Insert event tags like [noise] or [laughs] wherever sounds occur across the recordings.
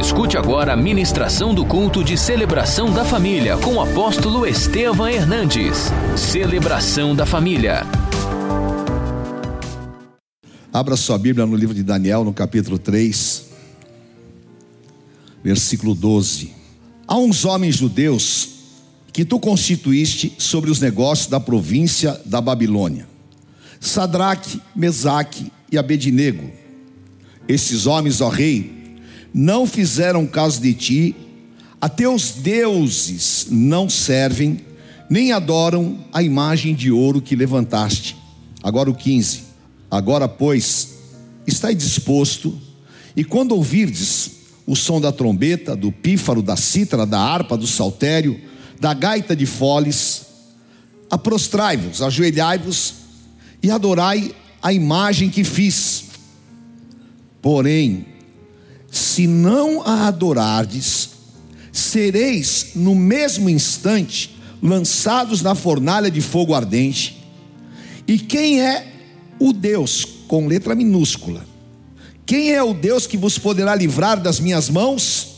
Escute agora a ministração do culto de celebração da família com o apóstolo Estevam Hernandes. Celebração da família. Abra sua Bíblia no livro de Daniel, no capítulo 3, versículo 12. Há uns homens judeus que tu constituíste sobre os negócios da província da Babilônia. Sadraque, Mesaque e Abednego. Esses homens, ó rei, não fizeram caso de ti, a teus deuses não servem, nem adoram a imagem de ouro que levantaste. Agora o 15. Agora, pois, estai disposto, e quando ouvirdes o som da trombeta, do pífaro, da cítara, da harpa, do saltério, da gaita de foles, aprostrai-vos, ajoelhai-vos e adorai a imagem que fiz. Porém, se não a adorardes, sereis no mesmo instante lançados na fornalha de fogo ardente. E quem é o Deus com letra minúscula? Quem é o Deus que vos poderá livrar das minhas mãos?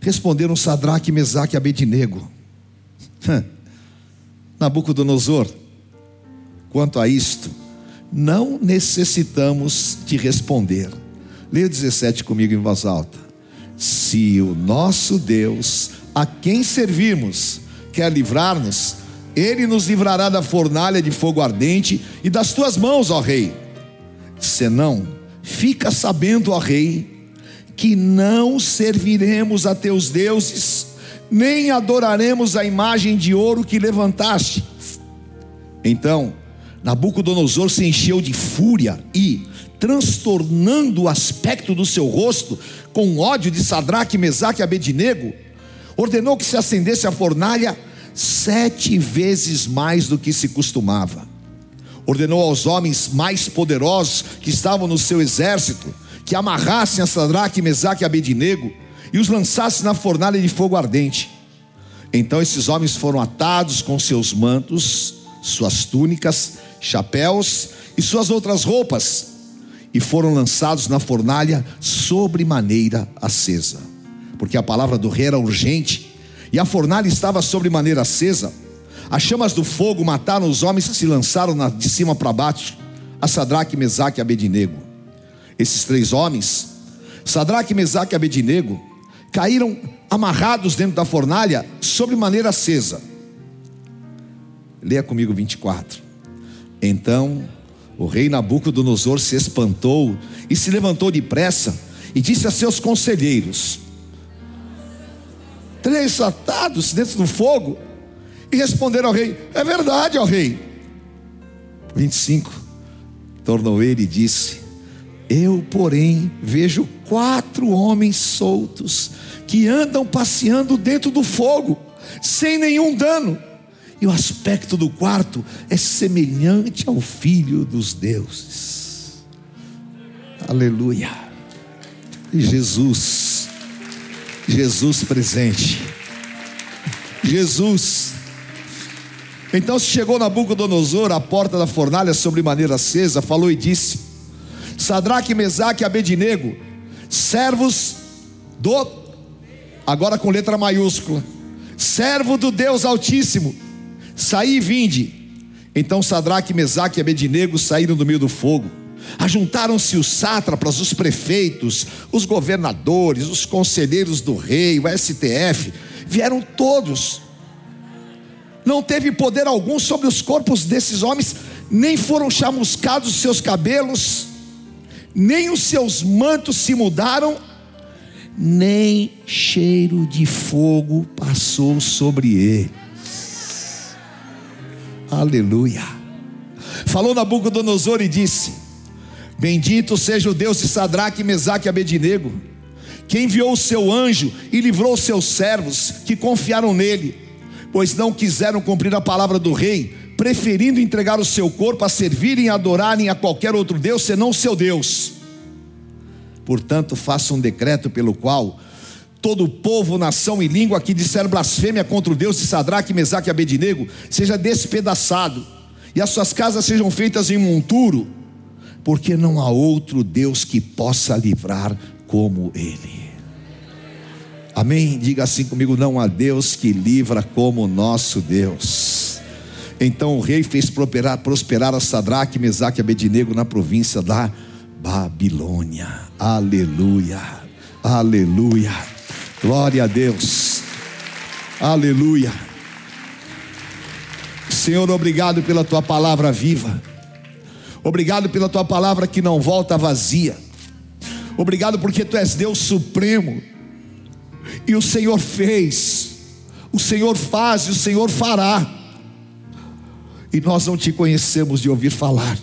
Responderam Sadraque, Mesaque e Abednego. Nabucodonosor, quanto a isto, não necessitamos te responder Leia 17 comigo em voz alta. Se o nosso Deus, a quem servimos, quer livrar-nos, ele nos livrará da fornalha de fogo ardente e das tuas mãos, ó Rei. Senão, fica sabendo, ó Rei, que não serviremos a teus deuses, nem adoraremos a imagem de ouro que levantaste. Então, Nabucodonosor se encheu de fúria e, transtornando o aspecto do seu rosto, com ódio de Sadraque, Mesaque e Abednego, ordenou que se acendesse a fornalha sete vezes mais do que se costumava. Ordenou aos homens mais poderosos que estavam no seu exército que amarrassem a Sadraque, Mesaque e Abednego e os lançassem na fornalha de fogo ardente. Então esses homens foram atados com seus mantos, suas túnicas, chapéus e suas outras roupas e foram lançados na fornalha sobre maneira acesa. Porque a palavra do rei era urgente, e a fornalha estava sobre maneira acesa. As chamas do fogo mataram os homens que se lançaram de cima para baixo, a Sadraque, Mesaque e Abednego. Esses três homens, Sadraque, Mesaque e Abednego, caíram amarrados dentro da fornalha sobre maneira acesa. Leia comigo 24. Então o rei Nabucodonosor se espantou e se levantou depressa e disse a seus conselheiros: Três atados dentro do fogo? E responderam ao rei: É verdade, ó rei. 25. Tornou ele e disse: Eu, porém, vejo quatro homens soltos que andam passeando dentro do fogo, sem nenhum dano e o aspecto do quarto é semelhante ao filho dos deuses. Aleluia. E Jesus, Jesus presente. Jesus. Então se chegou Nabucodonosor à porta da fornalha sobre maneira acesa, falou e disse: Sadraque, Mesaque e Abednego, servos do agora com letra maiúscula, servo do Deus Altíssimo, Saí e vinde. Então Sadraque, Mesaque e Abednego saíram do meio do fogo. Ajuntaram-se os sátrapas, os prefeitos, os governadores, os conselheiros do rei, o STF, vieram todos. Não teve poder algum sobre os corpos desses homens, nem foram chamuscados os seus cabelos, nem os seus mantos se mudaram, nem cheiro de fogo passou sobre ele. Aleluia. Falou Nabucodonosor e disse: Bendito seja o Deus de Sadraque, Mesaque e Abednego, que enviou o seu anjo e livrou seus servos que confiaram nele, pois não quiseram cumprir a palavra do rei, preferindo entregar o seu corpo a servirem e adorarem a qualquer outro Deus senão o seu Deus. Portanto, faça um decreto pelo qual todo povo, nação e língua que disser blasfêmia contra o Deus de Sadraque, Mesaque e Abednego seja despedaçado, e as suas casas sejam feitas em monturo, porque não há outro Deus que possa livrar como Ele. Amém? Diga assim comigo: não há Deus que livra como o nosso Deus. Então o rei fez prosperar, prosperar a Sadraque, Mesaque e Abednego na província da Babilônia. Aleluia, aleluia, glória a Deus, aleluia. Senhor, obrigado pela tua palavra viva, obrigado pela tua palavra que não volta vazia, obrigado porque tu és Deus supremo, e o Senhor fez, o Senhor faz e o Senhor fará, e nós não te conhecemos de ouvir falar,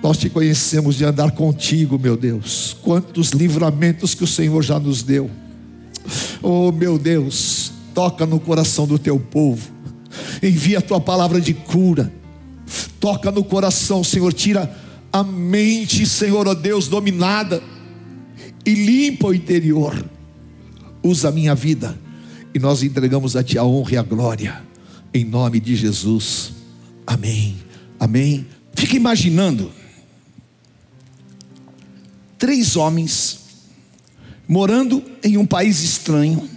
nós te conhecemos de andar contigo, meu Deus. Quantos livramentos que o Senhor já nos deu. Oh, meu Deus, toca no coração do teu povo. Envia a tua palavra de cura. Toca no coração, Senhor, tira a mente, Senhor, ó oh Deus, dominada e limpa o interior. Usa a minha vida e nós entregamos a ti a honra e a glória. Em nome de Jesus. Amém. Amém. Fica imaginando três homens morando em um país estranho.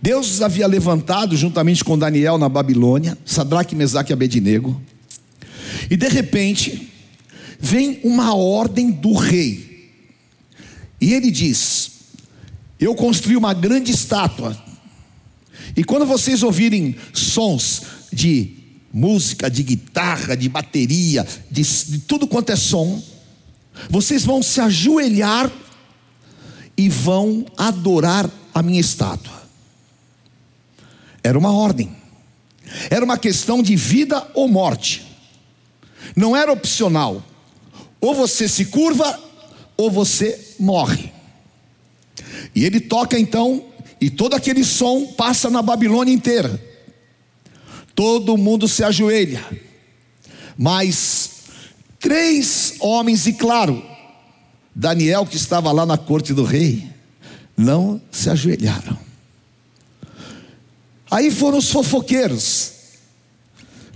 Deus os havia levantado juntamente com Daniel na Babilônia, Sadraque, Mesaque e Abednego. E de repente, vem uma ordem do rei. E ele diz: Eu construí uma grande estátua. E quando vocês ouvirem sons de música, de guitarra, de bateria, de, de tudo quanto é som, vocês vão se ajoelhar e vão adorar a minha estátua. Era uma ordem, era uma questão de vida ou morte, não era opcional. Ou você se curva, ou você morre. E ele toca então, e todo aquele som passa na Babilônia inteira. Todo mundo se ajoelha, mas Três homens, e claro, Daniel, que estava lá na corte do rei, não se ajoelharam. Aí foram os fofoqueiros,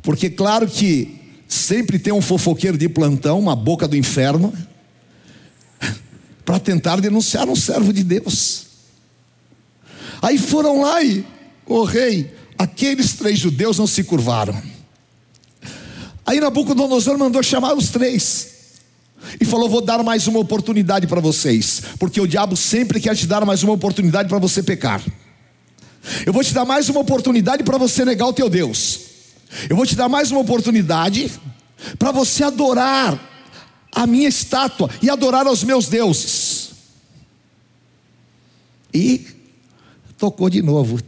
porque, claro que sempre tem um fofoqueiro de plantão, uma boca do inferno, [laughs] para tentar denunciar um servo de Deus. Aí foram lá e, o oh, rei, aqueles três judeus não se curvaram. Aí Nabucodonosor mandou chamar os três. E falou: Vou dar mais uma oportunidade para vocês, porque o diabo sempre quer te dar mais uma oportunidade para você pecar. Eu vou te dar mais uma oportunidade para você negar o teu Deus. Eu vou te dar mais uma oportunidade para você adorar a minha estátua e adorar aos meus deuses. E tocou de novo.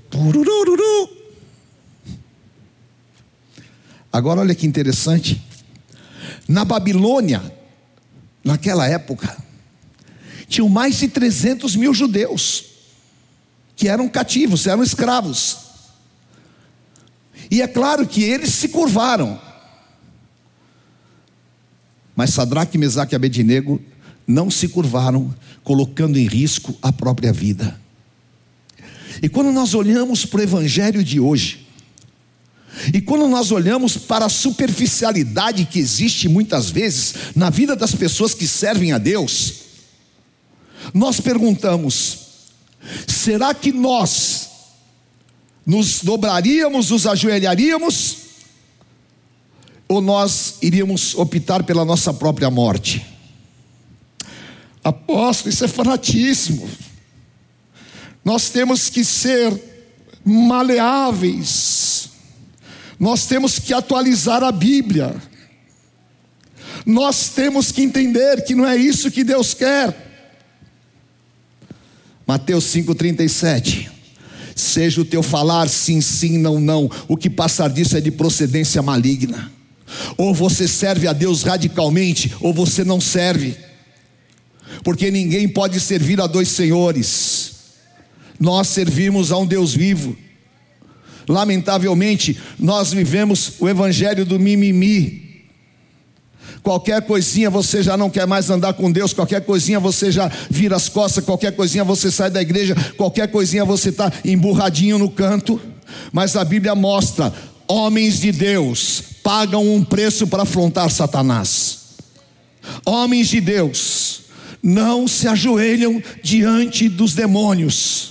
Agora olha que interessante. Na Babilônia, naquela época, tinham mais de 300 mil judeus que eram cativos, eram escravos. E é claro que eles se curvaram. Mas Sadraque, Mesaque e Abednego não se curvaram, colocando em risco a própria vida. E quando nós olhamos para o evangelho de hoje, e quando nós olhamos para a superficialidade que existe muitas vezes na vida das pessoas que servem a Deus, nós perguntamos: será que nós nos dobraríamos, nos ajoelharíamos, ou nós iríamos optar pela nossa própria morte? Apóstolo, isso é fanatismo. Nós temos que ser maleáveis nós temos que atualizar a Bíblia. Nós temos que entender que não é isso que Deus quer. Mateus 5,37. Seja o teu falar sim, sim, não, não. O que passar disso é de procedência maligna. Ou você serve a Deus radicalmente, ou você não serve. Porque ninguém pode servir a dois senhores. Nós servimos a um Deus vivo. Lamentavelmente, nós vivemos o evangelho do mimimi. Qualquer coisinha você já não quer mais andar com Deus, qualquer coisinha você já vira as costas, qualquer coisinha você sai da igreja, qualquer coisinha você está emburradinho no canto. Mas a Bíblia mostra: homens de Deus pagam um preço para afrontar Satanás. Homens de Deus não se ajoelham diante dos demônios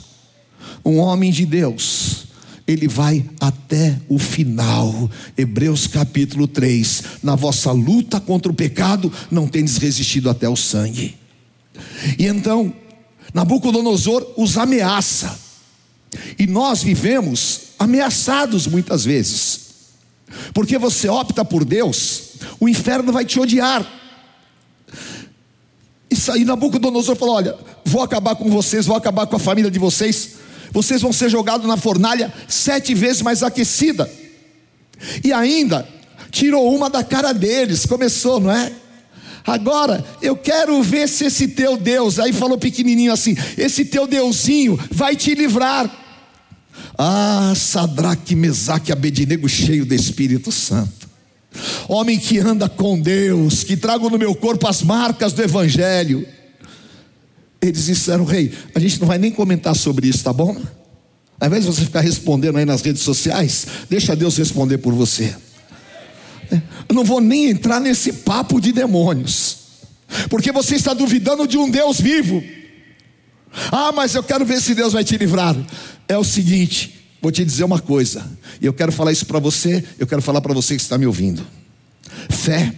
um homem de Deus, ele vai até o final. Hebreus capítulo 3. Na vossa luta contra o pecado, não tendes resistido até o sangue. E então, Nabucodonosor os ameaça. E nós vivemos ameaçados muitas vezes. Porque você opta por Deus, o inferno vai te odiar. Isso aí Nabucodonosor falou: Olha, vou acabar com vocês, vou acabar com a família de vocês. Vocês vão ser jogados na fornalha sete vezes mais aquecida. E ainda tirou uma da cara deles. Começou, não é? Agora eu quero ver se esse teu Deus, aí falou pequenininho assim: esse teu Deusinho vai te livrar. Ah, Sadraque, Mesaque, Abednego, cheio do Espírito Santo. Homem que anda com Deus, que trago no meu corpo as marcas do Evangelho. Eles disseram, rei, a gente não vai nem comentar sobre isso, tá bom? Ao invés de você ficar respondendo aí nas redes sociais, deixa Deus responder por você. Eu não vou nem entrar nesse papo de demônios, porque você está duvidando de um Deus vivo. Ah, mas eu quero ver se Deus vai te livrar. É o seguinte, vou te dizer uma coisa, e eu quero falar isso para você, eu quero falar para você que está me ouvindo. Fé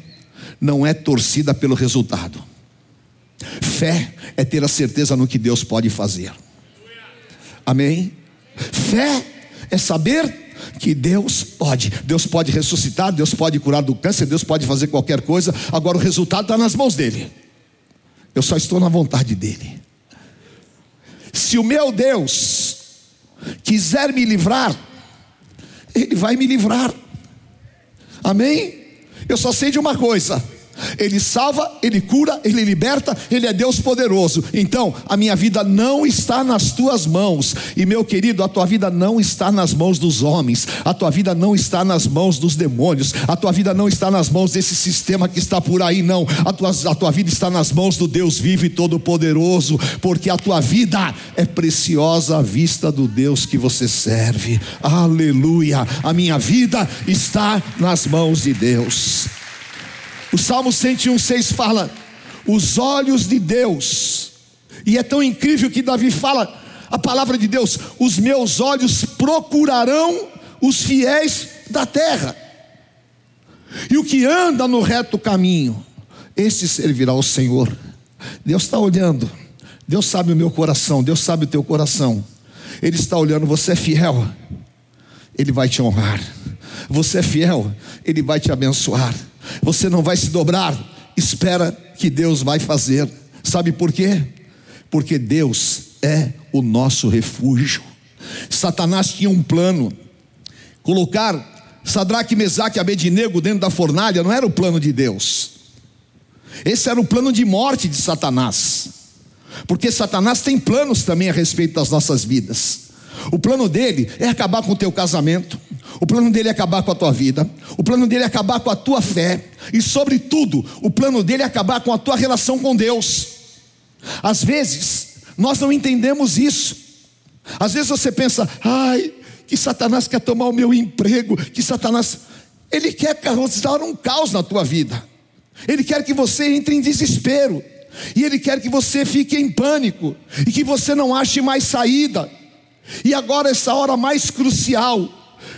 não é torcida pelo resultado. Fé é ter a certeza no que Deus pode fazer. Amém? Fé é saber que Deus pode. Deus pode ressuscitar, Deus pode curar do câncer, Deus pode fazer qualquer coisa. Agora o resultado está nas mãos dele. Eu só estou na vontade dele. Se o meu Deus quiser me livrar, Ele vai me livrar. Amém? Eu só sei de uma coisa: ele salva, Ele cura, Ele liberta, Ele é Deus poderoso. Então, a minha vida não está nas tuas mãos. E meu querido, a tua vida não está nas mãos dos homens, a tua vida não está nas mãos dos demônios, a tua vida não está nas mãos desse sistema que está por aí, não. A tua, a tua vida está nas mãos do Deus vivo e todo-poderoso, porque a tua vida é preciosa à vista do Deus que você serve. Aleluia! A minha vida está nas mãos de Deus. O Salmo 101,6 fala: os olhos de Deus, e é tão incrível que Davi fala a palavra de Deus: os meus olhos procurarão os fiéis da terra, e o que anda no reto caminho, esse servirá ao Senhor. Deus está olhando, Deus sabe o meu coração, Deus sabe o teu coração, Ele está olhando, você é fiel, Ele vai te honrar, você é fiel, Ele vai te abençoar. Você não vai se dobrar, espera que Deus vai fazer. Sabe por quê? Porque Deus é o nosso refúgio. Satanás tinha um plano, colocar Sadraque, Mesaque e Abednego dentro da fornalha não era o plano de Deus. Esse era o plano de morte de Satanás. Porque Satanás tem planos também a respeito das nossas vidas. O plano dele é acabar com o teu casamento, o plano dele é acabar com a tua vida, o plano dele é acabar com a tua fé, e, sobretudo, o plano dele é acabar com a tua relação com Deus. Às vezes, nós não entendemos isso. Às vezes você pensa, ai, que Satanás quer tomar o meu emprego, que Satanás, ele quer causar um caos na tua vida, ele quer que você entre em desespero, e ele quer que você fique em pânico, e que você não ache mais saída. E agora, essa hora mais crucial,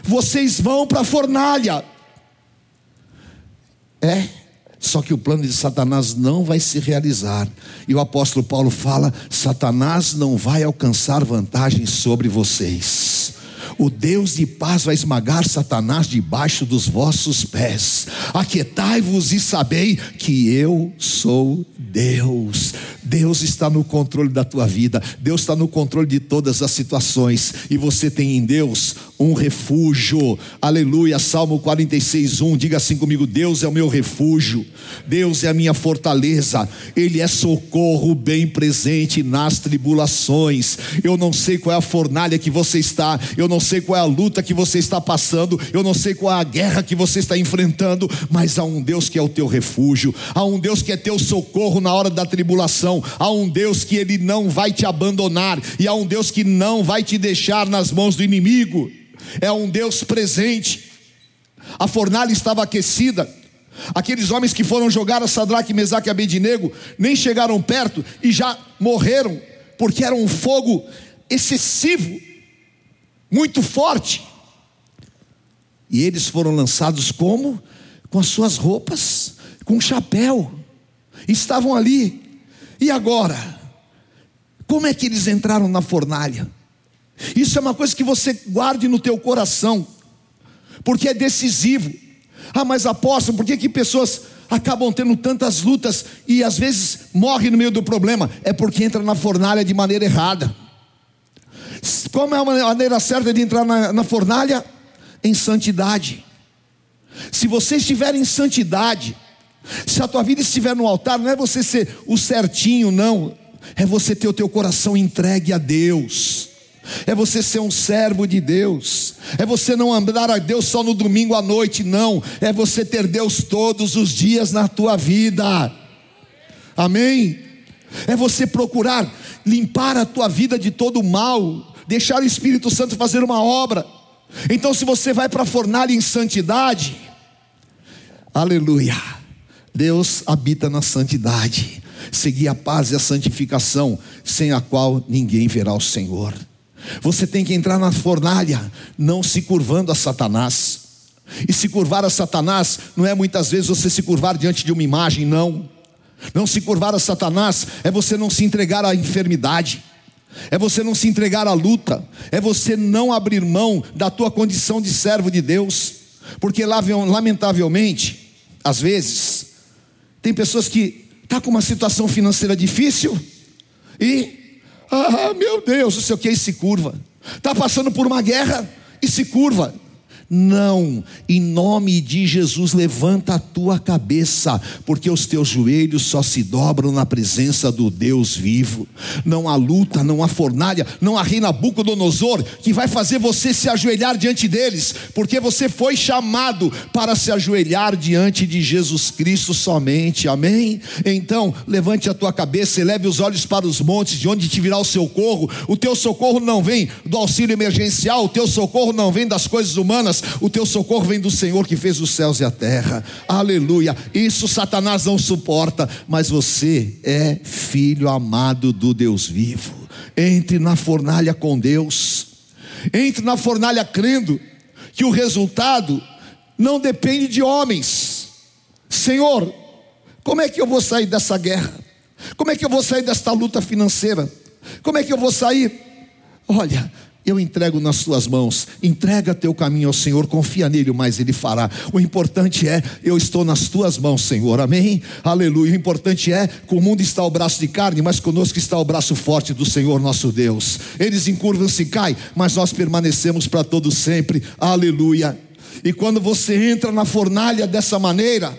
vocês vão para a fornalha. É, só que o plano de Satanás não vai se realizar. E o apóstolo Paulo fala: Satanás não vai alcançar vantagem sobre vocês. O Deus de paz vai esmagar Satanás debaixo dos vossos pés. Aquietai-vos e sabei que eu sou Deus. Deus está no controle da tua vida, Deus está no controle de todas as situações, e você tem em Deus um refúgio. Aleluia. Salmo 46, 1. Diga assim comigo: Deus é o meu refúgio, Deus é a minha fortaleza, Ele é socorro bem presente nas tribulações. Eu não sei qual é a fornalha que você está, eu não sei qual é a luta que você está passando, eu não sei qual é a guerra que você está enfrentando, mas há um Deus que é o teu refúgio, há um Deus que é teu socorro na hora da tribulação, há um Deus que Ele não vai te abandonar, e há um Deus que não vai te deixar nas mãos do inimigo é um Deus presente. A fornalha estava aquecida. Aqueles homens que foram jogar a Sadraque, Mesaque e Abednego nem chegaram perto e já morreram, porque era um fogo excessivo muito forte. E eles foram lançados como? Com as suas roupas, com chapéu. Estavam ali. E agora? Como é que eles entraram na fornalha? Isso é uma coisa que você guarde no teu coração, porque é decisivo. Ah, mas apóstolo, por que, que pessoas acabam tendo tantas lutas e às vezes morrem no meio do problema? É porque entra na fornalha de maneira errada. Como é a maneira certa de entrar na, na fornalha? em santidade. Se você estiver em santidade, se a tua vida estiver no altar, não é você ser o certinho, não. É você ter o teu coração entregue a Deus. É você ser um servo de Deus. É você não andar a Deus só no domingo à noite, não. É você ter Deus todos os dias na tua vida. Amém? É você procurar limpar a tua vida de todo o mal, deixar o Espírito Santo fazer uma obra. Então, se você vai para a fornalha em santidade, aleluia, Deus habita na santidade. Seguir a paz e a santificação, sem a qual ninguém verá o Senhor. Você tem que entrar na fornalha, não se curvando a Satanás. E se curvar a Satanás não é muitas vezes você se curvar diante de uma imagem, não. Não se curvar a Satanás é você não se entregar à enfermidade é você não se entregar à luta, é você não abrir mão da tua condição de servo de Deus, porque lamentavelmente, às vezes, tem pessoas que tá com uma situação financeira difícil e, ah, meu Deus, não sei o que, e se curva, está passando por uma guerra e se curva, não, em nome de Jesus, levanta a tua cabeça, porque os teus joelhos só se dobram na presença do Deus vivo. Não há luta, não há fornalha, não há rei Nabucodonosor que vai fazer você se ajoelhar diante deles, porque você foi chamado para se ajoelhar diante de Jesus Cristo somente. Amém? Então, levante a tua cabeça, eleve os olhos para os montes, de onde te virá o socorro. O teu socorro não vem do auxílio emergencial, o teu socorro não vem das coisas humanas o teu socorro vem do Senhor que fez os céus e a terra. Aleluia. Isso Satanás não suporta, mas você é filho amado do Deus vivo. Entre na fornalha com Deus. Entre na fornalha crendo que o resultado não depende de homens. Senhor, como é que eu vou sair dessa guerra? Como é que eu vou sair desta luta financeira? Como é que eu vou sair? Olha, eu entrego nas tuas mãos. Entrega teu caminho ao Senhor, confia nele, mas ele fará. O importante é, eu estou nas tuas mãos, Senhor. Amém? Aleluia. O importante é, com o mundo está o braço de carne, mas conosco está o braço forte do Senhor nosso Deus. Eles encurvam-se e caem, mas nós permanecemos para todo sempre. Aleluia. E quando você entra na fornalha dessa maneira,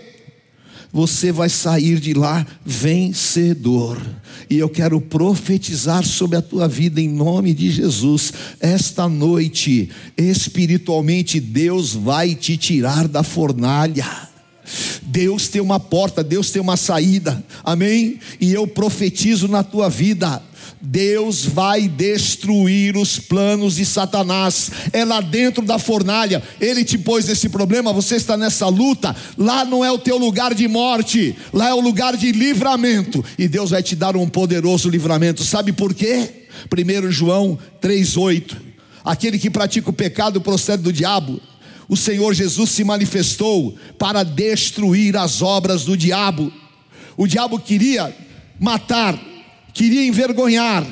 você vai sair de lá vencedor. E eu quero profetizar sobre a tua vida em nome de Jesus. Esta noite, espiritualmente, Deus vai te tirar da fornalha. Deus tem uma porta, Deus tem uma saída, amém? E eu profetizo na tua vida Deus vai destruir os planos de Satanás. É lá dentro da fornalha. Ele te pôs esse problema, você está nessa luta. Lá não é o teu lugar de morte, lá é o lugar de livramento. E Deus vai te dar um poderoso livramento. Sabe por quê? 1 João 3:8. Aquele que pratica o pecado procede do diabo. O Senhor Jesus se manifestou para destruir as obras do diabo. O diabo queria matar, queria envergonhar,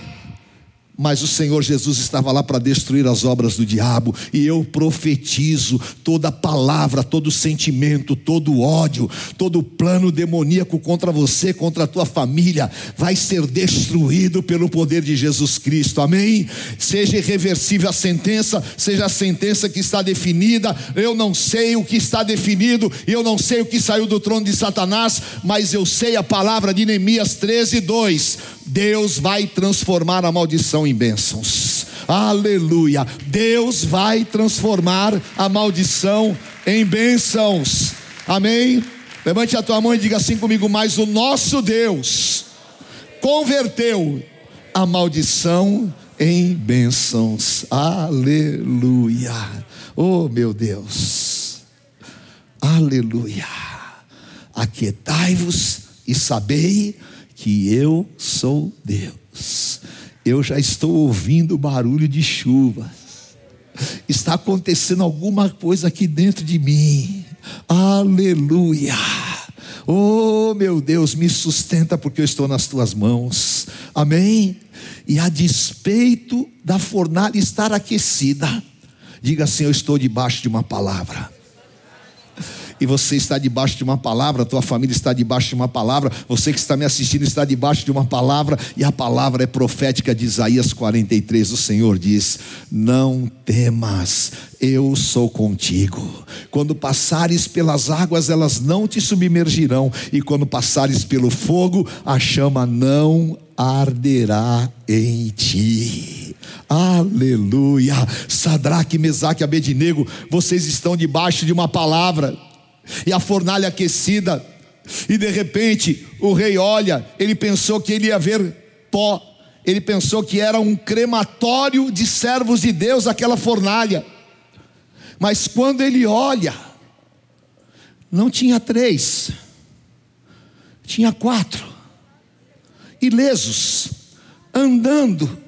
mas o Senhor Jesus estava lá para destruir as obras do diabo, e eu profetizo toda palavra, todo sentimento, todo ódio, todo plano demoníaco contra você, contra a tua família, vai ser destruído pelo poder de Jesus Cristo, amém? Seja irreversível a sentença, seja a sentença que está definida, eu não sei o que está definido, eu não sei o que saiu do trono de Satanás, mas eu sei a palavra de Neemias 13, 2: Deus vai transformar a maldição em bênçãos. Aleluia. Deus vai transformar a maldição em bênçãos. Amém? Levante a tua mão e diga assim comigo: Mas o nosso Deus converteu a maldição em bênçãos. Aleluia. Oh, meu Deus. Aleluia. Aquietai-vos e sabei que eu sou Deus eu já estou ouvindo barulho de chuvas. está acontecendo alguma coisa aqui dentro de mim. Aleluia. Oh, meu Deus, me sustenta porque eu estou nas tuas mãos. Amém? E a despeito da fornalha estar aquecida, diga assim: Eu estou debaixo de uma palavra e você está debaixo de uma palavra, tua família está debaixo de uma palavra, você que está me assistindo está debaixo de uma palavra, e a palavra é profética de Isaías 43. O Senhor diz: Não temas, eu sou contigo. Quando passares pelas águas, elas não te submergirão, e quando passares pelo fogo, a chama não arderá em ti. Aleluia. Sadraque, Mesaque, Abednego, vocês estão debaixo de uma palavra e a fornalha aquecida, e de repente o rei olha, ele pensou que ele ia ver pó, ele pensou que era um crematório de servos de Deus aquela fornalha, mas quando ele olha, não tinha três, tinha quatro, ilesos, andando,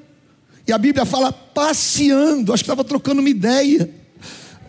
e a Bíblia fala passeando, acho que estava trocando uma ideia.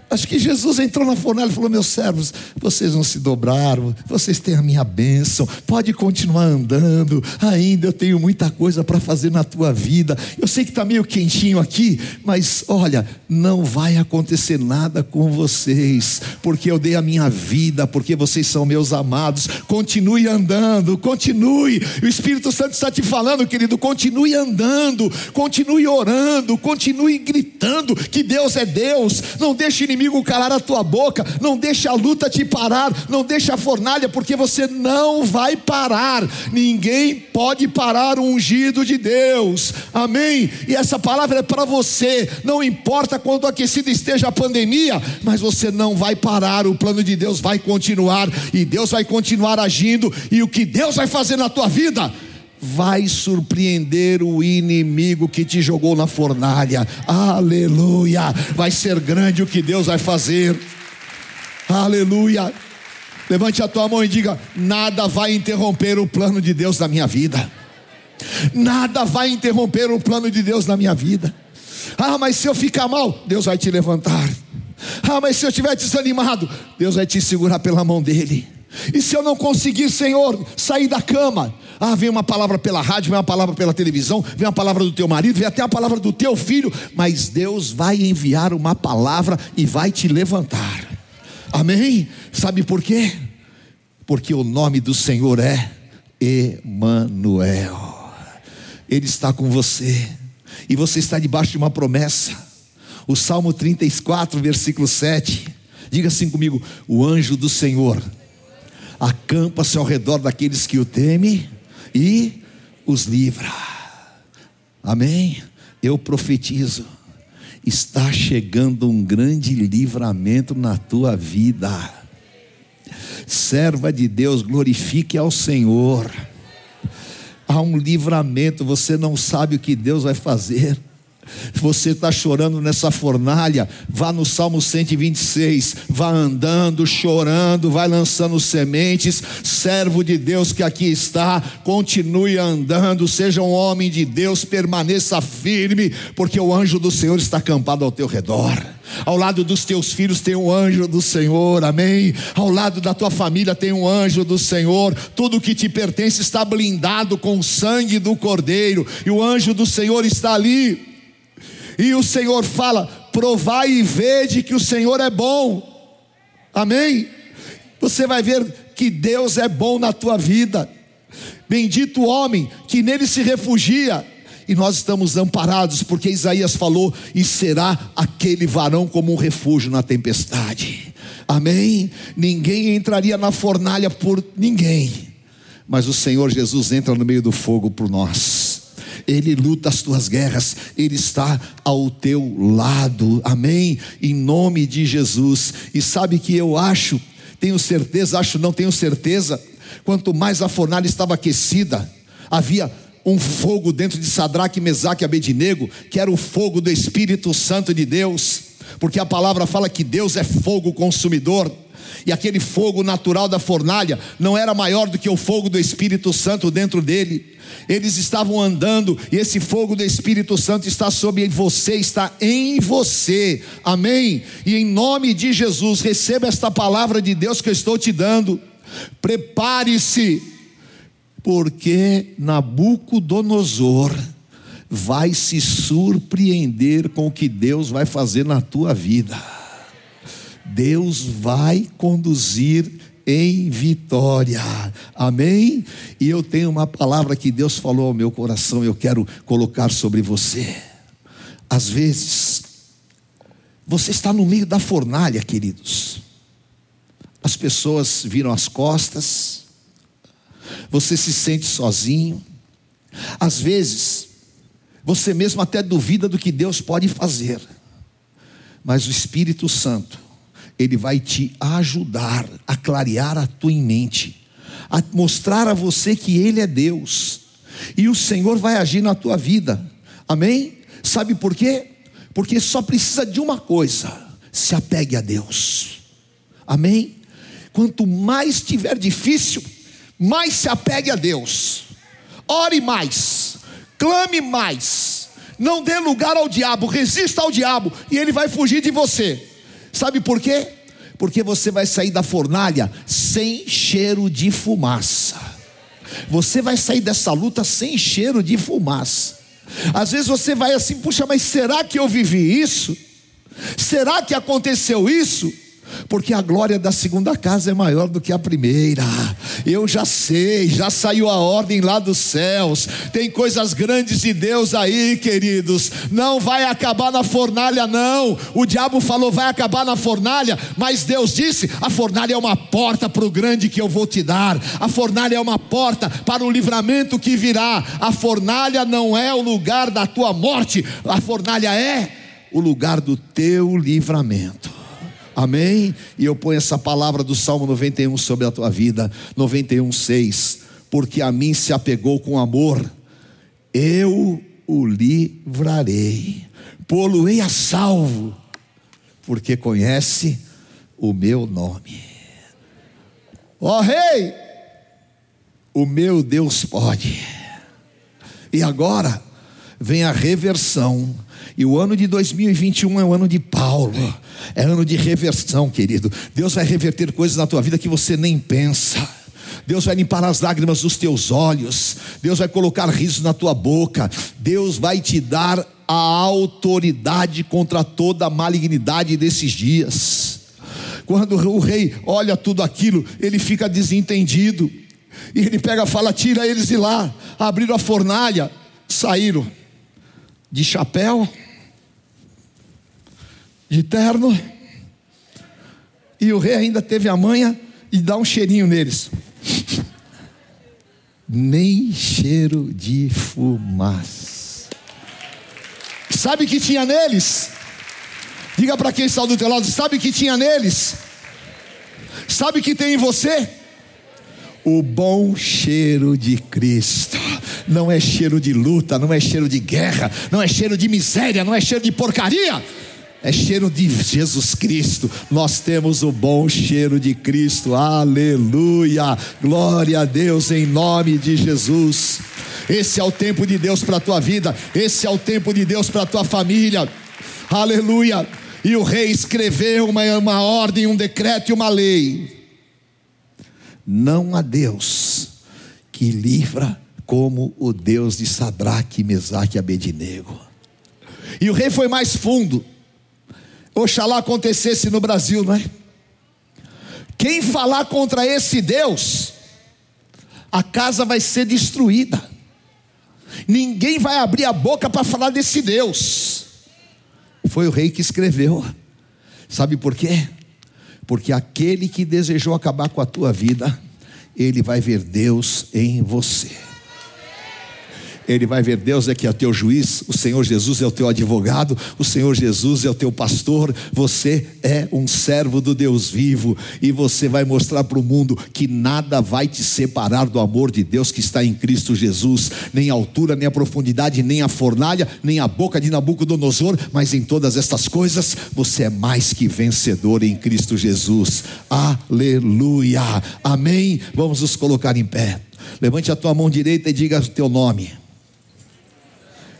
Acho que Jesus entrou na fornalha e falou: Meus servos, vocês não se dobraram, vocês têm a minha bênção, pode continuar andando, ainda eu tenho muita coisa para fazer na tua vida. Eu sei que está meio quentinho aqui, mas olha, não vai acontecer nada com vocês, porque eu dei a minha vida, porque vocês são meus amados. Continue andando, continue. O Espírito Santo está te falando, querido, continue andando, continue orando, continue gritando que Deus é Deus. Não deixe ninguém inimigo calar a tua boca, não deixa a luta te parar, não deixa a fornalha, porque você não vai parar. Ninguém pode parar o ungido de Deus. Amém? E essa palavra é para você. Não importa quanto aquecida esteja a pandemia, mas você não vai parar. O plano de Deus vai continuar e Deus vai continuar agindo. E o que Deus vai fazer na tua vida? Vai surpreender o inimigo que te jogou na fornalha. Aleluia! Vai ser grande o que Deus vai fazer. Aleluia! Levante a tua mão e diga: nada vai interromper o plano de Deus na minha vida. Nada vai interromper o plano de Deus na minha vida. Ah, mas se eu ficar mal, Deus vai te levantar. Ah, mas se eu estiver desanimado, Deus vai te segurar pela mão dele. E se eu não conseguir, Senhor, sair da cama, ah, vem uma palavra pela rádio, vem uma palavra pela televisão, vem uma palavra do teu marido, vem até a palavra do teu filho, mas Deus vai enviar uma palavra e vai te levantar. Amém? Sabe por quê? Porque o nome do Senhor é Emanuel. Ele está com você. E você está debaixo de uma promessa. O Salmo 34, versículo 7. Diga assim comigo: o anjo do Senhor acampa-se ao redor daqueles que o temem e os livra. Amém? Eu profetizo. Está chegando um grande livramento na tua vida. Serva de Deus, glorifique ao Senhor. Há um livramento, você não sabe o que Deus vai fazer. Você está chorando nessa fornalha, vá no Salmo 126, vá andando, chorando, vai lançando sementes, servo de Deus que aqui está, continue andando, seja um homem de Deus, permaneça firme, porque o anjo do Senhor está acampado ao teu redor. Ao lado dos teus filhos tem um anjo do Senhor, amém. Ao lado da tua família tem um anjo do Senhor. Tudo que te pertence está blindado com o sangue do Cordeiro, e o anjo do Senhor está ali e o Senhor fala: provai e vede que o Senhor é bom. Amém? Você vai ver que Deus é bom na tua vida. Bendito o homem que nele se refugia. E nós estamos amparados, porque Isaías falou: e será aquele varão como um refúgio na tempestade. Amém? Ninguém entraria na fornalha por ninguém, mas o Senhor Jesus entra no meio do fogo por nós. Ele luta as tuas guerras, Ele está ao teu lado, amém? Em nome de Jesus. E sabe que eu acho, tenho certeza, acho não tenho certeza, quanto mais a fornalha estava aquecida, havia um fogo dentro de Sadraque, Mesaque e Abednego, que era o fogo do Espírito Santo de Deus, porque a palavra fala que Deus é fogo consumidor. e aquele fogo natural da fornalha não era maior do que o fogo do Espírito Santo dentro dele. Eles estavam andando e esse fogo do Espírito Santo está sobre você, está em você. Amém? E em nome de Jesus, receba esta palavra de Deus que eu estou te dando. Prepare-se, porque Nabucodonosor vai se surpreender com o que Deus vai fazer na tua vida. Deus vai conduzir em vitória. Amém? E eu tenho uma palavra que Deus falou ao meu coração, eu quero colocar sobre você. Às vezes, você está no meio da fornalha, queridos. As pessoas viram as costas, você se sente sozinho. Às vezes, você mesmo até duvida do que Deus pode fazer. Mas o Espírito Santo, ele vai te ajudar a clarear a tua mente, a mostrar a você que ele é Deus. E o Senhor vai agir na tua vida. Amém? Sabe por quê? Porque só precisa de uma coisa: se apegue a Deus. Amém? Quanto mais tiver difícil, mais se apegue a Deus. Ore mais clame mais, não dê lugar ao diabo, resista ao diabo e ele vai fugir de você. Sabe por quê? Porque você vai sair da fornalha sem cheiro de fumaça. Você vai sair dessa luta sem cheiro de fumaça. Às vezes você vai assim, puxa, mas será que eu vivi isso? Será que aconteceu isso? Porque a glória da segunda casa é maior do que a primeira. Eu já sei, já saiu a ordem lá dos céus. Tem coisas grandes de Deus aí, queridos. Não vai acabar na fornalha, não. O diabo falou vai acabar na fornalha, mas Deus disse: a fornalha é uma porta para o grande que eu vou te dar. A fornalha é uma porta para o livramento que virá. A fornalha não é o lugar da tua morte, a fornalha é o lugar do teu livramento. Amém? E eu ponho essa palavra do Salmo 91 sobre a tua vida, 91, 6. Porque a mim se apegou com amor, eu o livrarei, poluei a salvo, porque conhece o meu nome. Ó oh, rei, o meu Deus pode. E agora vem a reversão e o ano de 2021 é o ano de Paulo, é ano de reversão, querido. Deus vai reverter coisas na tua vida que você nem pensa. Deus vai limpar as lágrimas dos teus olhos, Deus vai colocar risos na tua boca, Deus vai te dar a autoridade contra toda a malignidade desses dias. Quando o rei olha tudo aquilo, ele fica desentendido, e ele pega e fala: tira eles de lá, abriram a fornalha, saíram de chapéu, de terno, e o rei ainda teve a manha de dar um cheirinho neles. Nem cheiro de fumaça. Sabe que tinha neles? Diga para quem está do teu lado, sabe que tinha neles? Sabe que tem em você? O bom cheiro de Cristo. Não é cheiro de luta, não é cheiro de guerra, não é cheiro de miséria, não é cheiro de porcaria é cheiro de Jesus Cristo. Nós temos o bom cheiro de Cristo. Aleluia! Glória a Deus em nome de Jesus. Esse é o tempo de Deus para a tua vida, esse é o tempo de Deus para a tua família. Aleluia! E o rei escreveu uma, uma ordem, um decreto e uma lei. Não há Deus que livra como o Deus de Sadraque, Mesaque e Abednego. E o rei foi mais fundo. Oxalá acontecesse no Brasil, não é? Quem falar contra esse Deus, a casa vai ser destruída. Ninguém vai abrir a boca para falar desse Deus. Foi o rei que escreveu. Sabe por quê? Porque aquele que desejou acabar com a tua vida, ele vai ver Deus em você. Ele vai ver Deus é que é o teu juiz, o Senhor Jesus é o teu advogado, o Senhor Jesus é o teu pastor. Você é um servo do Deus vivo e você vai mostrar para o mundo que nada vai te separar do amor de Deus que está em Cristo Jesus, nem a altura, nem a profundidade, nem a fornalha, nem a boca de Nabucodonosor, mas em todas estas coisas você é mais que vencedor em Cristo Jesus. Aleluia. Amém. Vamos nos colocar em pé. Levante a tua mão direita e diga o teu nome.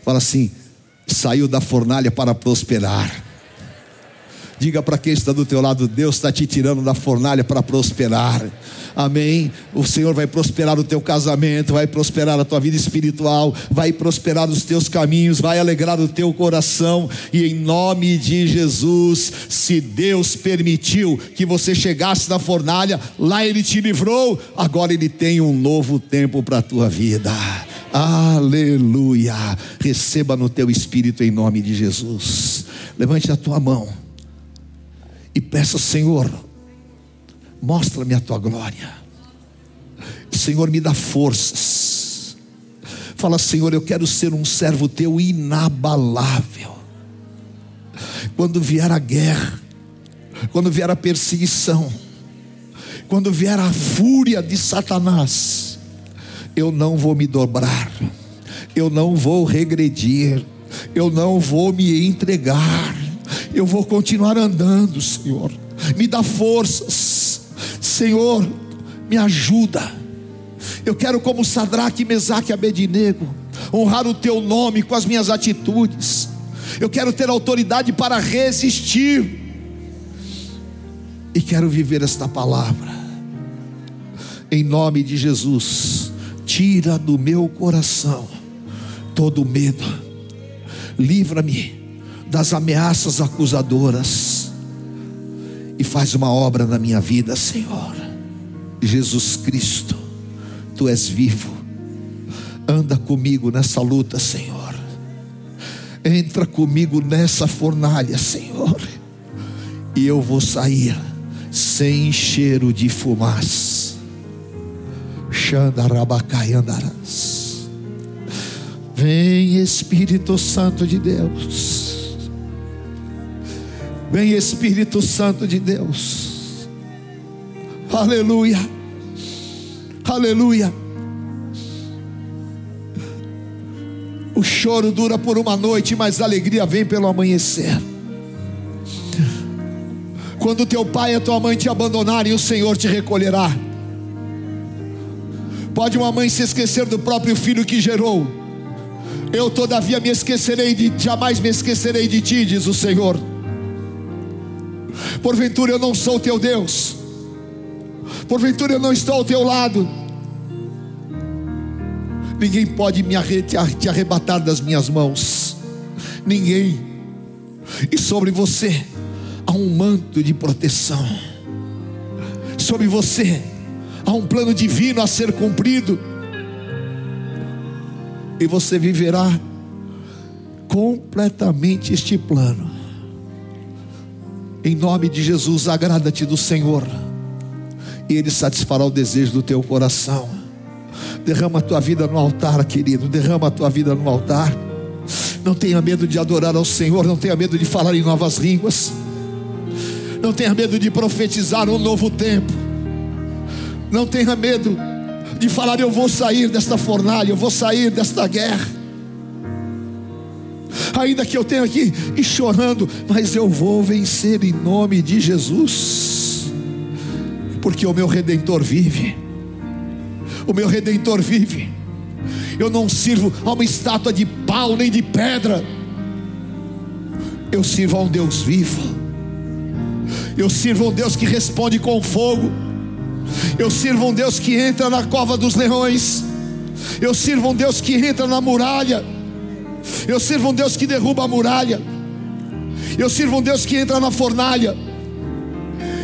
Fala assim: saiu da fornalha para prosperar. Diga para quem está do teu lado: Deus está te tirando da fornalha para prosperar. Amém. O Senhor vai prosperar o teu casamento, vai prosperar a tua vida espiritual, vai prosperar os teus caminhos, vai alegrar o teu coração. E em nome de Jesus, se Deus permitiu que você chegasse na fornalha, lá Ele te livrou, agora Ele tem um novo tempo para a tua vida. Aleluia. Receba no teu espírito em nome de Jesus. Levante a tua mão e peça, Senhor, mostra-me a tua glória. Senhor, me dá forças. Fala, Senhor, eu quero ser um servo teu inabalável. Quando vier a guerra, quando vier a perseguição, quando vier a fúria de Satanás, eu não vou me dobrar, eu não vou regredir, eu não vou me entregar eu vou continuar andando, Senhor. Me dá forças, Senhor, me ajuda. Eu quero, como Sadraque, Mesaque e Abednego, honrar o Teu nome com as minhas atitudes. Eu quero ter autoridade para resistir. E quero viver esta palavra. Em nome de Jesus, tira do meu coração todo medo. Livra-me das ameaças acusadoras e faz uma obra na minha vida, Senhor. Jesus Cristo, Tu és vivo, anda comigo nessa luta, Senhor. Entra comigo nessa fornalha, Senhor, e eu vou sair sem cheiro de fumaça. Vem Espírito Santo de Deus. Vem Espírito Santo de Deus. Aleluia. Aleluia. O choro dura por uma noite, mas a alegria vem pelo amanhecer. Quando teu pai e tua mãe te abandonarem, o Senhor te recolherá. Pode uma mãe se esquecer do próprio filho que gerou. Eu todavia me esquecerei de jamais me esquecerei de ti, diz o Senhor. Porventura eu não sou teu Deus. Porventura eu não estou ao teu lado. Ninguém pode me te arrebatar das minhas mãos. Ninguém. E sobre você há um manto de proteção. Sobre você há um plano divino a ser cumprido. E você viverá completamente este plano em nome de Jesus, agrada-te do Senhor, e Ele satisfará o desejo do teu coração. Derrama a tua vida no altar, querido. Derrama a tua vida no altar. Não tenha medo de adorar ao Senhor. Não tenha medo de falar em novas línguas. Não tenha medo de profetizar um novo tempo. Não tenha medo de falar: Eu vou sair desta fornalha, eu vou sair desta guerra ainda que eu tenha aqui e chorando, mas eu vou vencer em nome de Jesus, porque o meu redentor vive. O meu redentor vive. Eu não sirvo a uma estátua de pau nem de pedra. Eu sirvo a um Deus vivo. Eu sirvo a um Deus que responde com fogo. Eu sirvo um Deus que entra na cova dos leões. Eu sirvo um Deus que entra na muralha. Eu sirvo um Deus que derruba a muralha. Eu sirvo um Deus que entra na fornalha.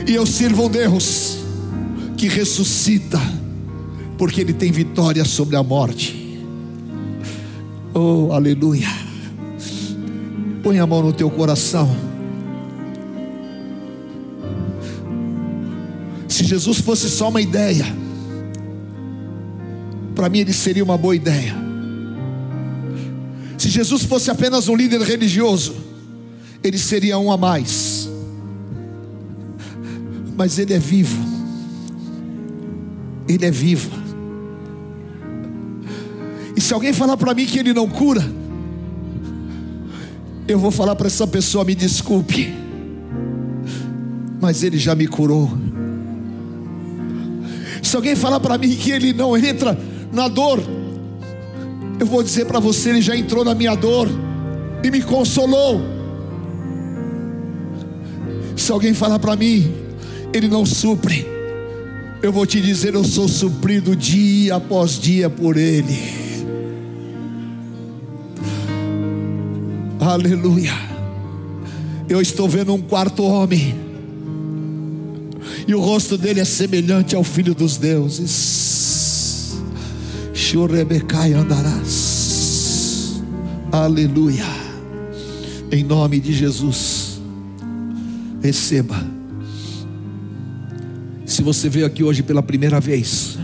E eu sirvo um Deus que ressuscita, porque Ele tem vitória sobre a morte. Oh, aleluia. Põe a mão no teu coração. Jesus fosse só uma ideia, para mim ele seria uma boa ideia. Jesus fosse apenas um líder religioso, ele seria um a mais. Mas ele é vivo. Ele é vivo. E se alguém falar para mim que ele não cura, eu vou falar para essa pessoa: me desculpe, mas ele já me curou. Se alguém falar para mim que ele não entra na dor, eu vou dizer para você: ele já entrou na minha dor e me consolou. Se alguém falar para mim, ele não supre, eu vou te dizer: eu sou suprido dia após dia por ele. Aleluia. Eu estou vendo um quarto homem. E o rosto dele é semelhante ao filho dos deuses. Churebecai andarás. Aleluia. Em nome de Jesus. Receba. Se você veio aqui hoje pela primeira vez,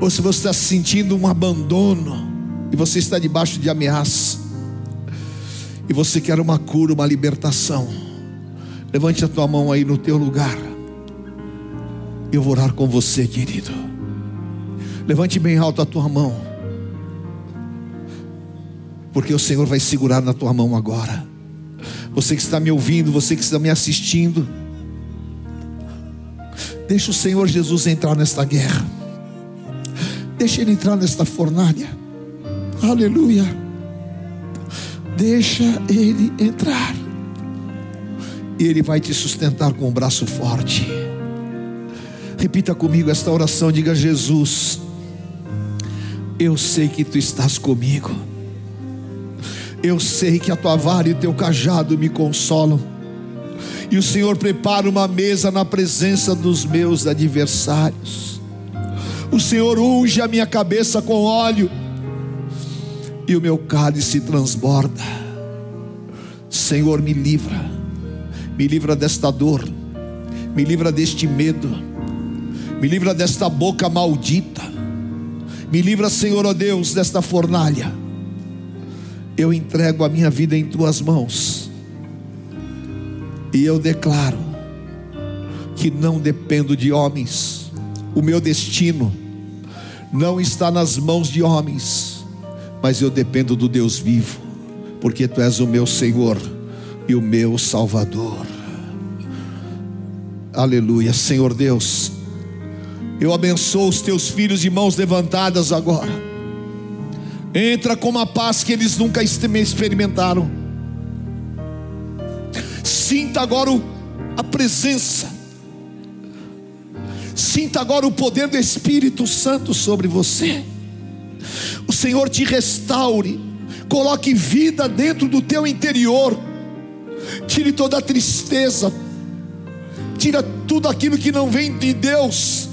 ou se você está sentindo um abandono, e você está debaixo de ameaça, e você quer uma cura, uma libertação, levante a tua mão aí no teu lugar, eu vou orar com você, querido. Levante bem alto a tua mão, porque o Senhor vai segurar na tua mão agora. Você que está me ouvindo, você que está me assistindo, deixa o Senhor Jesus entrar nesta guerra, deixa Ele entrar nesta fornalha. Aleluia. Deixa ele entrar. E ele vai te sustentar com um braço forte. Repita comigo esta oração, diga Jesus, eu sei que tu estás comigo. Eu sei que a tua vara e o teu cajado me consolam. E o Senhor prepara uma mesa na presença dos meus adversários. O Senhor unge a minha cabeça com óleo e o meu cálice transborda. Senhor, me livra, me livra desta dor, me livra deste medo, me livra desta boca maldita, me livra, Senhor, ó oh Deus, desta fornalha. Eu entrego a minha vida em tuas mãos, e eu declaro que não dependo de homens, o meu destino não está nas mãos de homens mas eu dependo do Deus vivo, porque tu és o meu Senhor e o meu Salvador. Aleluia, Senhor Deus. Eu abençoo os teus filhos de mãos levantadas agora. Entra com uma paz que eles nunca experimentaram. Sinta agora a presença. Sinta agora o poder do Espírito Santo sobre você o Senhor te restaure, coloque vida dentro do teu interior, tire toda a tristeza, tira tudo aquilo que não vem de Deus,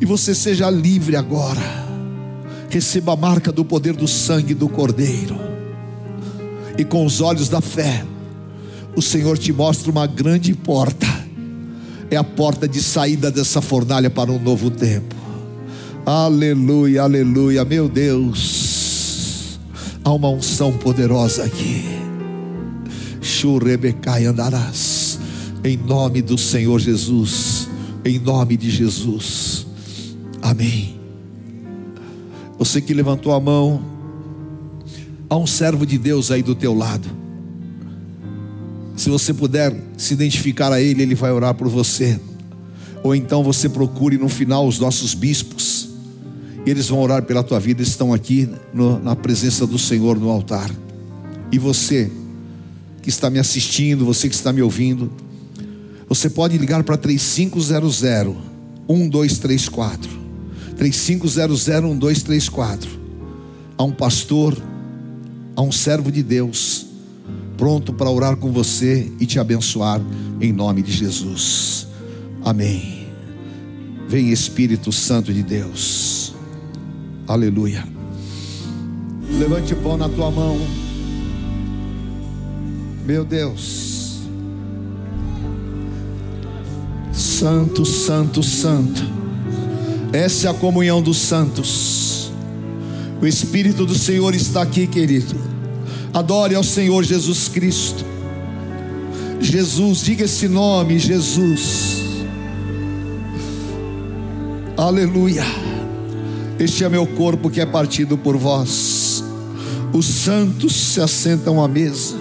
e você seja livre agora. Receba a marca do poder do sangue do Cordeiro, e com os olhos da fé, o Senhor te mostra uma grande porta, é a porta de saída dessa fornalha para um novo tempo. Aleluia, aleluia, meu Deus. Há uma unção poderosa aqui. Churebecai andarás. Em nome do Senhor Jesus. Em nome de Jesus. Amém. Você que levantou a mão, há um servo de Deus aí do teu lado. Se você puder se identificar a ele, ele vai orar por você. Ou então você procure no final os nossos bispos e eles vão orar pela tua vida, estão aqui no, na presença do Senhor no altar. E você que está me assistindo, você que está me ouvindo, você pode ligar para 3500 1234. 3500 1234. Há um pastor, há um servo de Deus pronto para orar com você e te abençoar em nome de Jesus. Amém. Vem Espírito Santo de Deus. Aleluia. Levante o pão na tua mão. Meu Deus. Santo, santo, santo. Essa é a comunhão dos santos. O Espírito do Senhor está aqui, querido. Adore ao Senhor Jesus Cristo. Jesus, diga esse nome, Jesus. Aleluia. Este é meu corpo que é partido por vós. Os santos se assentam à mesa.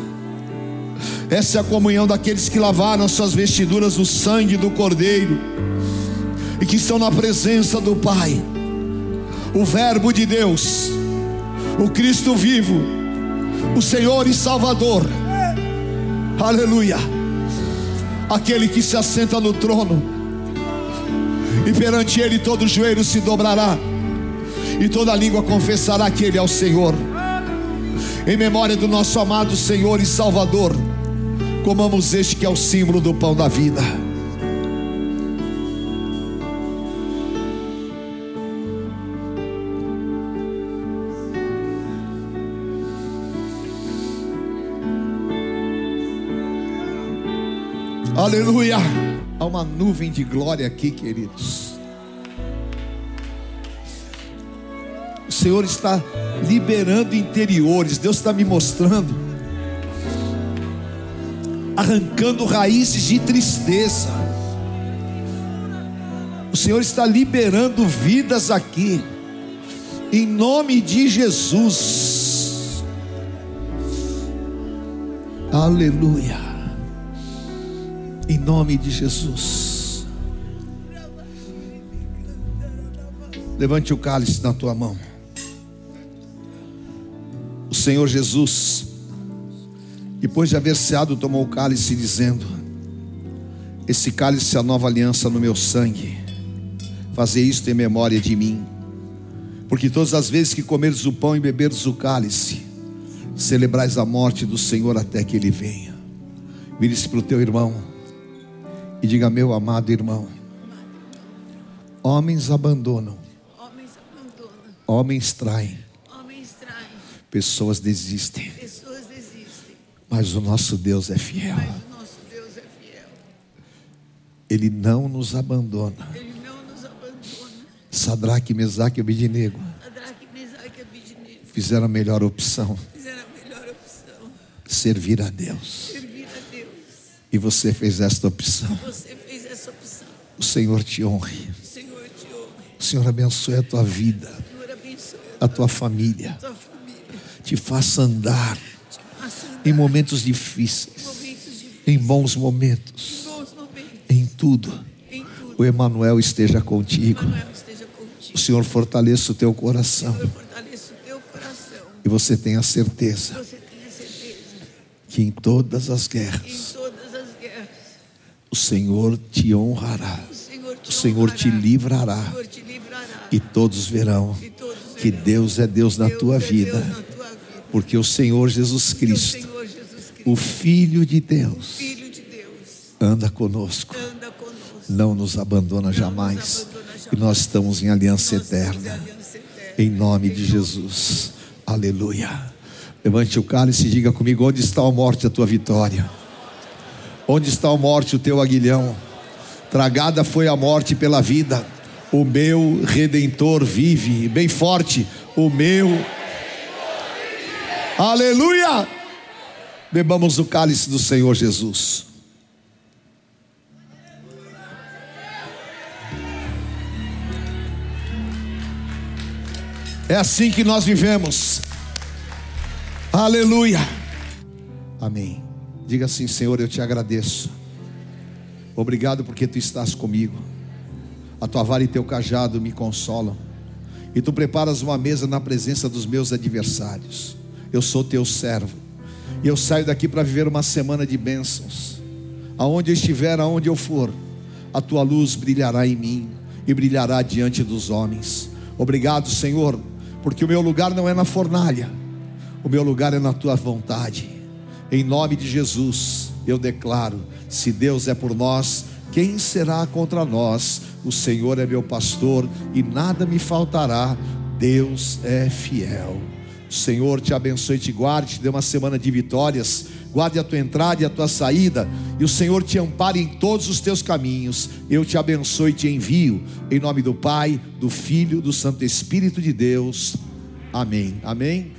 Essa é a comunhão daqueles que lavaram suas vestiduras no sangue do Cordeiro e que estão na presença do Pai. O Verbo de Deus, o Cristo vivo, o Senhor e Salvador. Aleluia. Aquele que se assenta no trono e perante Ele todo joelho se dobrará, e toda língua confessará que Ele é o Senhor. Em memória do nosso amado Senhor e Salvador, comamos este que é o símbolo do pão da vida. Aleluia. Há uma nuvem de glória aqui, queridos. O Senhor está liberando interiores, Deus está me mostrando, arrancando raízes de tristeza. O Senhor está liberando vidas aqui, em nome de Jesus. Aleluia em nome de Jesus. Levante o cálice na tua mão. O Senhor Jesus, depois de haver ceado, tomou o cálice, dizendo: Esse cálice é a nova aliança no meu sangue. Fazer isto em memória de mim. Porque todas as vezes que comeres o pão e beberes o cálice, celebrais a morte do Senhor até que Ele venha. Vire-se para o teu irmão e diga, meu amado irmão, homens abandonam, homens, abandonam. homens traem, homens traem. Pessoas, desistem. Mas o nosso Deus é fiel. Deus é fiel. Ele não nos abandona. Ele não nos abandona. Sadraque, Mesaque e Abidinego. Fizeram a melhor opção. Fizeram a melhor opção. Servir a Deus. E você fez esta opção. Você fez essa opção. O Senhor te honre. O Senhor te honre. O Senhor abençoe a tua vida. A tua família. A tua família. Te faça andar. Em momentos difíceis. Em bons momentos. Em, tudo. O Emanuel esteja contigo. O Senhor fortaleça o teu coração. E você tenha certeza. Que em todas as guerras o Senhor te honrará, o Senhor te livrará, e todos verão que Deus é Deus na tua é vida, porque o Senhor Jesus Cristo, o Filho de Deus, anda conosco, não nos abandona jamais, e nós estamos em aliança eterna, em nome de Jesus, aleluia. Levante o cálice e diga comigo: onde está a morte, a tua vitória? Onde está a morte, o teu aguilhão? Tragada foi a morte pela vida. O meu redentor vive, bem forte. O meu. Aleluia! Bebamos o cálice do Senhor Jesus. É assim que nós vivemos. Aleluia. Amém. Diga assim: Senhor, eu te agradeço. Obrigado porque tu estás comigo. A tua vara e teu cajado me consolam. E tu preparas uma mesa na presença dos meus adversários. Eu sou teu servo. E eu saio daqui para viver uma semana de bênçãos. Aonde eu estiver, aonde eu for, a tua luz brilhará em mim e brilhará diante dos homens. Obrigado, Senhor, porque o meu lugar não é na fornalha, o meu lugar é na tua vontade. Em nome de Jesus, eu declaro: se Deus é por nós, quem será contra nós? O Senhor é meu pastor e nada me faltará. Deus é fiel. O Senhor te abençoe te guarde, te dê uma semana de vitórias. Guarde a tua entrada e a tua saída, e o Senhor te ampare em todos os teus caminhos. Eu te abençoe e te envio, em nome do Pai, do Filho, do Santo Espírito de Deus. Amém. Amém.